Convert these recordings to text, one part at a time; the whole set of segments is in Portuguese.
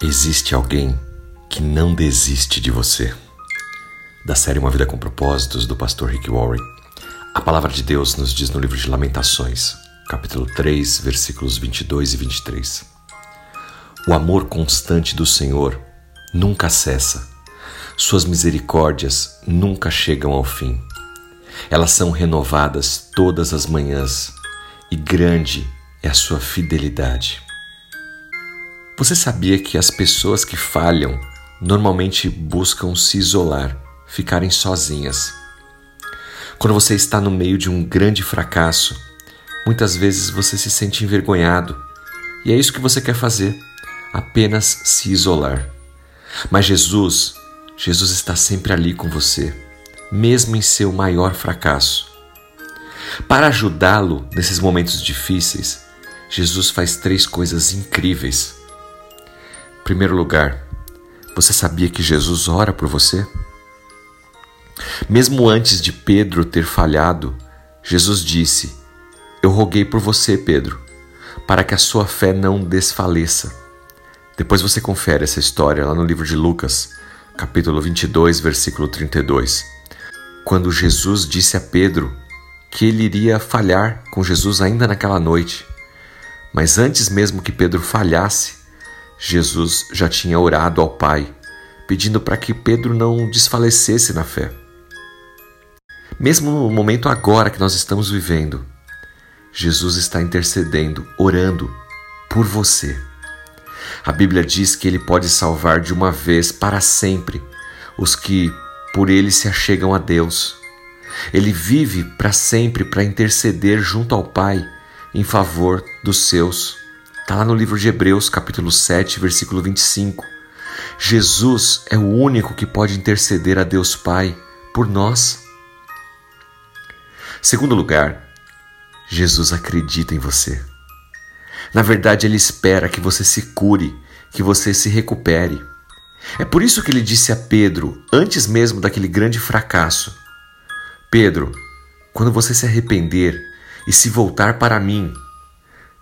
Existe alguém que não desiste de você. Da série Uma Vida com Propósitos, do pastor Rick Warren. A palavra de Deus nos diz no livro de Lamentações, capítulo 3, versículos 22 e 23. O amor constante do Senhor nunca cessa. Suas misericórdias nunca chegam ao fim. Elas são renovadas todas as manhãs e grande é a sua fidelidade. Você sabia que as pessoas que falham normalmente buscam se isolar, ficarem sozinhas? Quando você está no meio de um grande fracasso, muitas vezes você se sente envergonhado e é isso que você quer fazer, apenas se isolar. Mas Jesus, Jesus está sempre ali com você, mesmo em seu maior fracasso. Para ajudá-lo nesses momentos difíceis, Jesus faz três coisas incríveis primeiro lugar, você sabia que Jesus ora por você? Mesmo antes de Pedro ter falhado, Jesus disse: Eu roguei por você, Pedro, para que a sua fé não desfaleça. Depois você confere essa história lá no livro de Lucas, capítulo 22, versículo 32. Quando Jesus disse a Pedro que ele iria falhar com Jesus ainda naquela noite. Mas antes mesmo que Pedro falhasse, Jesus já tinha orado ao Pai, pedindo para que Pedro não desfalecesse na fé. Mesmo no momento agora que nós estamos vivendo, Jesus está intercedendo, orando por você. A Bíblia diz que ele pode salvar de uma vez para sempre os que por ele se achegam a Deus. Ele vive para sempre para interceder junto ao Pai em favor dos seus. Está lá no livro de Hebreus, capítulo 7, versículo 25. Jesus é o único que pode interceder a Deus Pai por nós. Segundo lugar, Jesus acredita em você. Na verdade, ele espera que você se cure, que você se recupere. É por isso que ele disse a Pedro, antes mesmo daquele grande fracasso: Pedro, quando você se arrepender e se voltar para mim,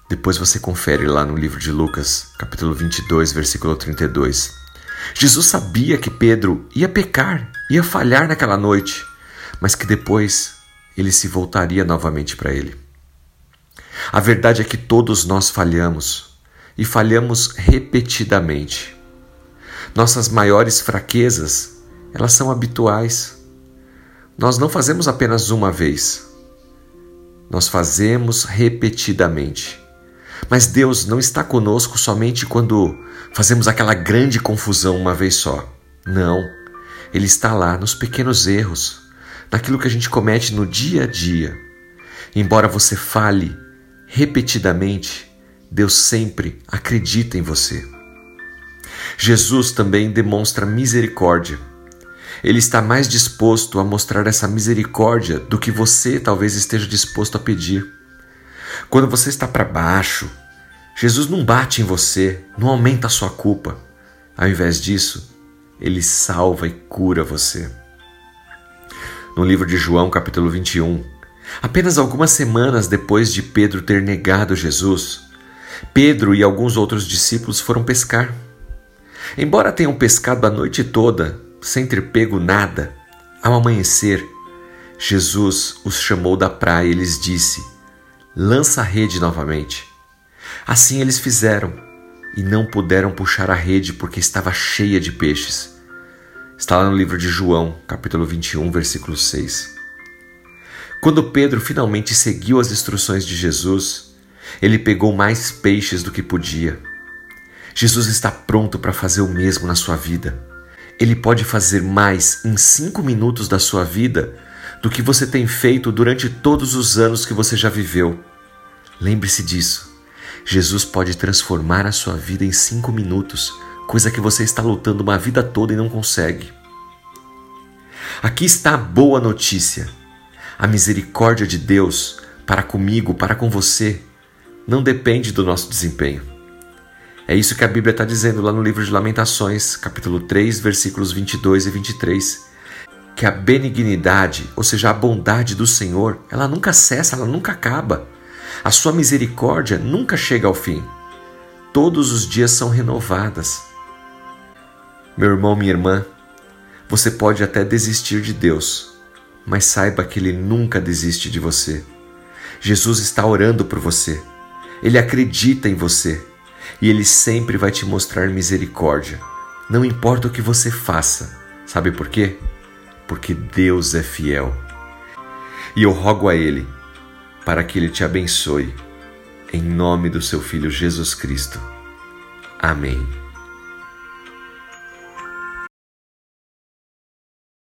depois você confere lá no livro de Lucas, capítulo 22, versículo 32. Jesus sabia que Pedro ia pecar, ia falhar naquela noite, mas que depois ele se voltaria novamente para ele. A verdade é que todos nós falhamos e falhamos repetidamente. Nossas maiores fraquezas, elas são habituais. Nós não fazemos apenas uma vez. Nós fazemos repetidamente. Mas Deus não está conosco somente quando fazemos aquela grande confusão uma vez só. Não. Ele está lá nos pequenos erros, naquilo que a gente comete no dia a dia. Embora você fale repetidamente, Deus sempre acredita em você. Jesus também demonstra misericórdia. Ele está mais disposto a mostrar essa misericórdia do que você talvez esteja disposto a pedir. Quando você está para baixo, Jesus não bate em você, não aumenta a sua culpa. Ao invés disso, ele salva e cura você. No livro de João, capítulo 21, apenas algumas semanas depois de Pedro ter negado Jesus, Pedro e alguns outros discípulos foram pescar. Embora tenham pescado a noite toda, sem ter pego nada, ao amanhecer, Jesus os chamou da praia e lhes disse: lança a rede novamente. Assim eles fizeram e não puderam puxar a rede porque estava cheia de peixes. Está lá no livro de João, capítulo 21, versículo 6. Quando Pedro finalmente seguiu as instruções de Jesus, ele pegou mais peixes do que podia. Jesus está pronto para fazer o mesmo na sua vida. Ele pode fazer mais em cinco minutos da sua vida do que você tem feito durante todos os anos que você já viveu. Lembre-se disso. Jesus pode transformar a sua vida em cinco minutos, coisa que você está lutando uma vida toda e não consegue. Aqui está a boa notícia. A misericórdia de Deus para comigo, para com você, não depende do nosso desempenho. É isso que a Bíblia está dizendo lá no livro de Lamentações, capítulo 3, versículos 22 e 23 que a benignidade, ou seja, a bondade do Senhor, ela nunca cessa, ela nunca acaba. A sua misericórdia nunca chega ao fim. Todos os dias são renovadas. Meu irmão, minha irmã, você pode até desistir de Deus, mas saiba que Ele nunca desiste de você. Jesus está orando por você, Ele acredita em você e Ele sempre vai te mostrar misericórdia. Não importa o que você faça, sabe por quê? Porque Deus é fiel. E eu rogo a Ele para que Ele te abençoe, em nome do Seu Filho Jesus Cristo. Amém.